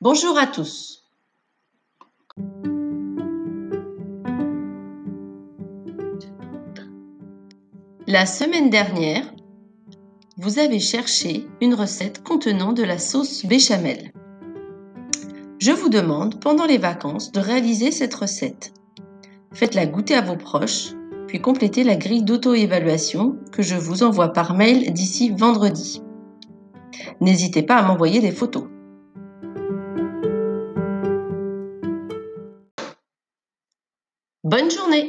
Bonjour à tous. La semaine dernière, vous avez cherché une recette contenant de la sauce béchamel. Je vous demande pendant les vacances de réaliser cette recette. Faites-la goûter à vos proches, puis complétez la grille d'auto-évaluation que je vous envoie par mail d'ici vendredi. N'hésitez pas à m'envoyer des photos. Bonne journée